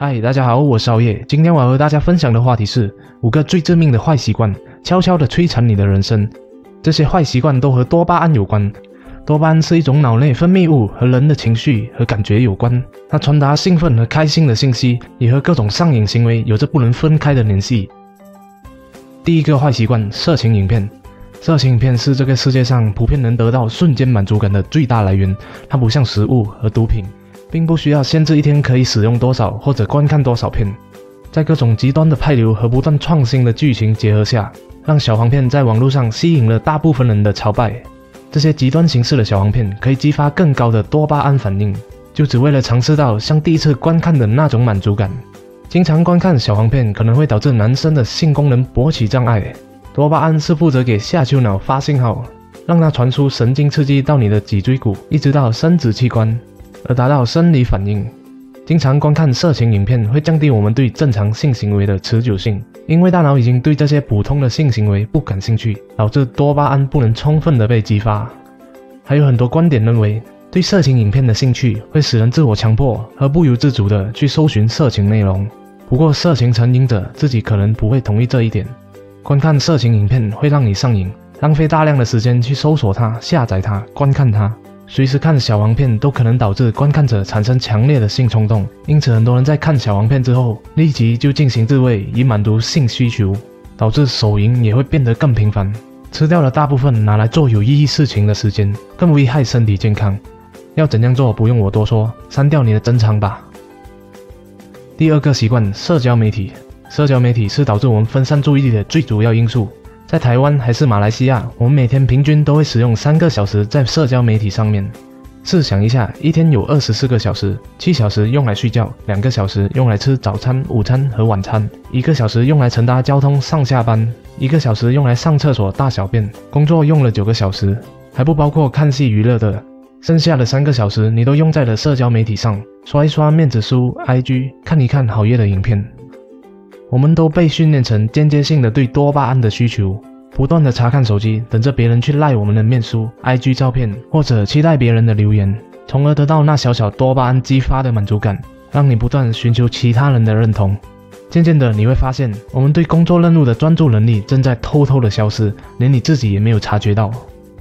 嗨，大家好，我是熬夜。今天我要和大家分享的话题是五个最致命的坏习惯，悄悄地摧残你的人生。这些坏习惯都和多巴胺有关。多巴胺是一种脑内分泌物，和人的情绪和感觉有关。它传达兴奋和开心的信息，也和各种上瘾行为有着不能分开的联系。第一个坏习惯：色情影片。色情影片是这个世界上普遍能得到瞬间满足感的最大来源。它不像食物和毒品。并不需要限制一天可以使用多少或者观看多少片，在各种极端的派流和不断创新的剧情结合下，让小黄片在网络上吸引了大部分人的朝拜。这些极端形式的小黄片可以激发更高的多巴胺反应，就只为了尝试到像第一次观看的那种满足感。经常观看小黄片可能会导致男生的性功能勃起障碍。多巴胺是负责给下丘脑发信号，让它传输神经刺激到你的脊椎骨，一直到生殖器官。而达到生理反应。经常观看色情影片会降低我们对正常性行为的持久性，因为大脑已经对这些普通的性行为不感兴趣，导致多巴胺不能充分的被激发。还有很多观点认为，对色情影片的兴趣会使人自我强迫和不由自主的去搜寻色情内容。不过，色情成瘾者自己可能不会同意这一点。观看色情影片会让你上瘾，浪费大量的时间去搜索它、下载它、观看它。随时看小黄片都可能导致观看者产生强烈的性冲动，因此很多人在看小黄片之后立即就进行自慰以满足性需求，导致手淫也会变得更频繁，吃掉了大部分拿来做有意义事情的时间，更危害身体健康。要怎样做不用我多说，删掉你的珍藏吧。第二个习惯，社交媒体。社交媒体是导致我们分散注意力的最主要因素。在台湾还是马来西亚，我们每天平均都会使用三个小时在社交媒体上面。试想一下，一天有二十四个小时，七小时用来睡觉，两个小时用来吃早餐、午餐和晚餐，一个小时用来乘搭交通上下班，一个小时用来上厕所大小便。工作用了九个小时，还不包括看戏娱乐的。剩下的三个小时，你都用在了社交媒体上，刷一刷面子书、IG，看一看好夜的影片。我们都被训练成间接性的对多巴胺的需求，不断的查看手机，等着别人去赖我们的面书、IG 照片，或者期待别人的留言，从而得到那小小多巴胺激发的满足感，让你不断寻求其他人的认同。渐渐的，你会发现，我们对工作任务的专注能力正在偷偷的消失，连你自己也没有察觉到。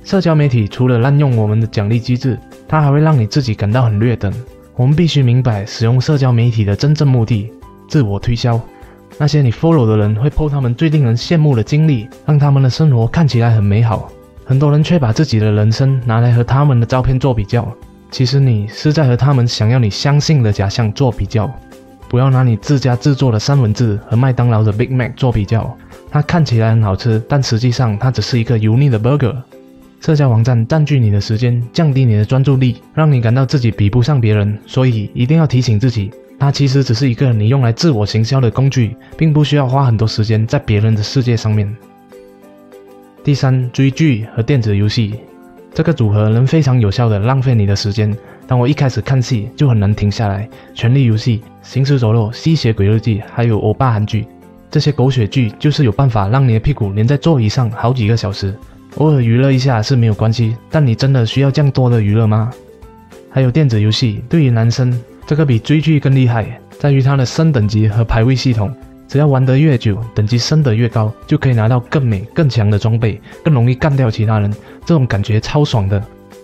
社交媒体除了滥用我们的奖励机制，它还会让你自己感到很劣等。我们必须明白，使用社交媒体的真正目的——自我推销。那些你 follow 的人会 po 他们最令人羡慕的经历，让他们的生活看起来很美好。很多人却把自己的人生拿来和他们的照片做比较。其实你是在和他们想要你相信的假象做比较。不要拿你自家制作的三文治和麦当劳的 Big Mac 做比较，它看起来很好吃，但实际上它只是一个油腻的 burger。社交网站占据你的时间，降低你的专注力，让你感到自己比不上别人，所以一定要提醒自己。它其实只是一个你用来自我行销的工具，并不需要花很多时间在别人的世界上面。第三，追剧和电子游戏，这个组合能非常有效的浪费你的时间。当我一开始看戏就很难停下来，《权力游戏》《行尸走肉》《吸血鬼日记》还有欧巴韩剧，这些狗血剧就是有办法让你的屁股粘在座椅上好几个小时。偶尔娱乐一下是没有关系，但你真的需要这样多的娱乐吗？还有电子游戏，对于男生。这个比追剧更厉害，在于它的升等级和排位系统。只要玩得越久，等级升得越高，就可以拿到更美、更强的装备，更容易干掉其他人。这种感觉超爽的，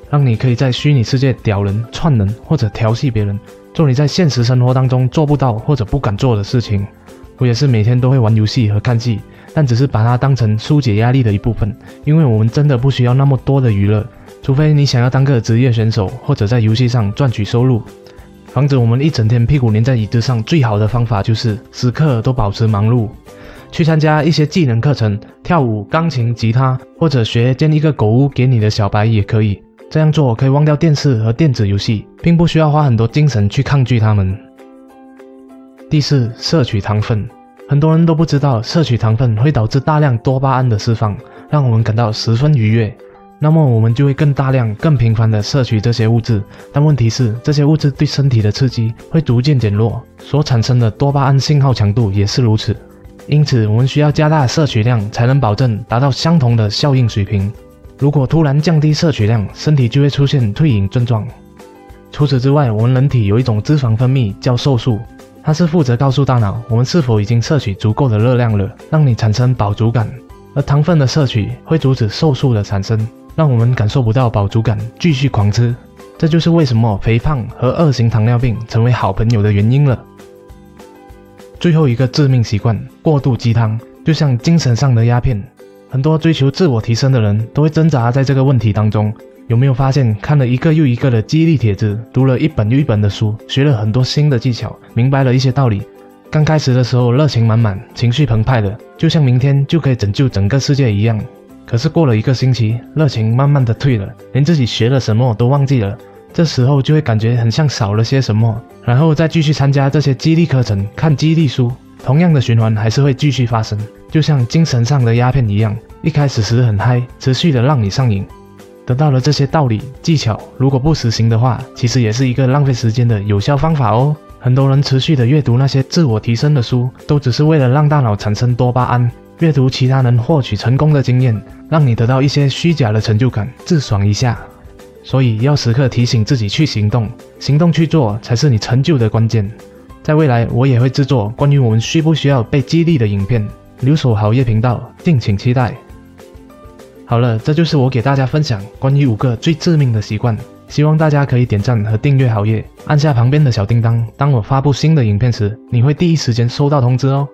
让你可以在虚拟世界屌人、串人或者调戏别人，做你在现实生活当中做不到或者不敢做的事情。我也是每天都会玩游戏和看戏，但只是把它当成疏解压力的一部分，因为我们真的不需要那么多的娱乐，除非你想要当个职业选手或者在游戏上赚取收入。防止我们一整天屁股粘在椅子上，最好的方法就是时刻都保持忙碌。去参加一些技能课程，跳舞、钢琴、吉他，或者学建一个狗屋给你的小白也可以。这样做可以忘掉电视和电子游戏，并不需要花很多精神去抗拒它们。第四，摄取糖分。很多人都不知道，摄取糖分会导致大量多巴胺的释放，让我们感到十分愉悦。那么我们就会更大量、更频繁地摄取这些物质，但问题是，这些物质对身体的刺激会逐渐减弱，所产生的多巴胺信号强度也是如此。因此，我们需要加大摄取量，才能保证达到相同的效应水平。如果突然降低摄取量，身体就会出现退隐症状。除此之外，我们人体有一种脂肪分泌叫瘦素，它是负责告诉大脑我们是否已经摄取足够的热量了，让你产生饱足感。而糖分的摄取会阻止瘦素的产生，让我们感受不到饱足感，继续狂吃。这就是为什么肥胖和二型糖尿病成为好朋友的原因了。最后一个致命习惯：过度鸡汤，就像精神上的鸦片。很多追求自我提升的人都会挣扎在这个问题当中。有没有发现，看了一个又一个的激励帖子，读了一本又一本的书，学了很多新的技巧，明白了一些道理。刚开始的时候热情满满，情绪澎湃的，就像明天就可以拯救整个世界一样。可是过了一个星期，热情慢慢的退了，连自己学了什么都忘记了。这时候就会感觉很像少了些什么，然后再继续参加这些激励课程，看激励书，同样的循环还是会继续发生，就像精神上的鸦片一样，一开始时很嗨，持续的让你上瘾。得到了这些道理技巧，如果不实行的话，其实也是一个浪费时间的有效方法哦。很多人持续的阅读那些自我提升的书，都只是为了让大脑产生多巴胺，阅读其他人获取成功的经验，让你得到一些虚假的成就感，自爽一下。所以要时刻提醒自己去行动，行动去做才是你成就的关键。在未来，我也会制作关于我们需不需要被激励的影片，留守好业频道，敬请期待。好了，这就是我给大家分享关于五个最致命的习惯。希望大家可以点赞和订阅好业，按下旁边的小叮当，当我发布新的影片时，你会第一时间收到通知哦。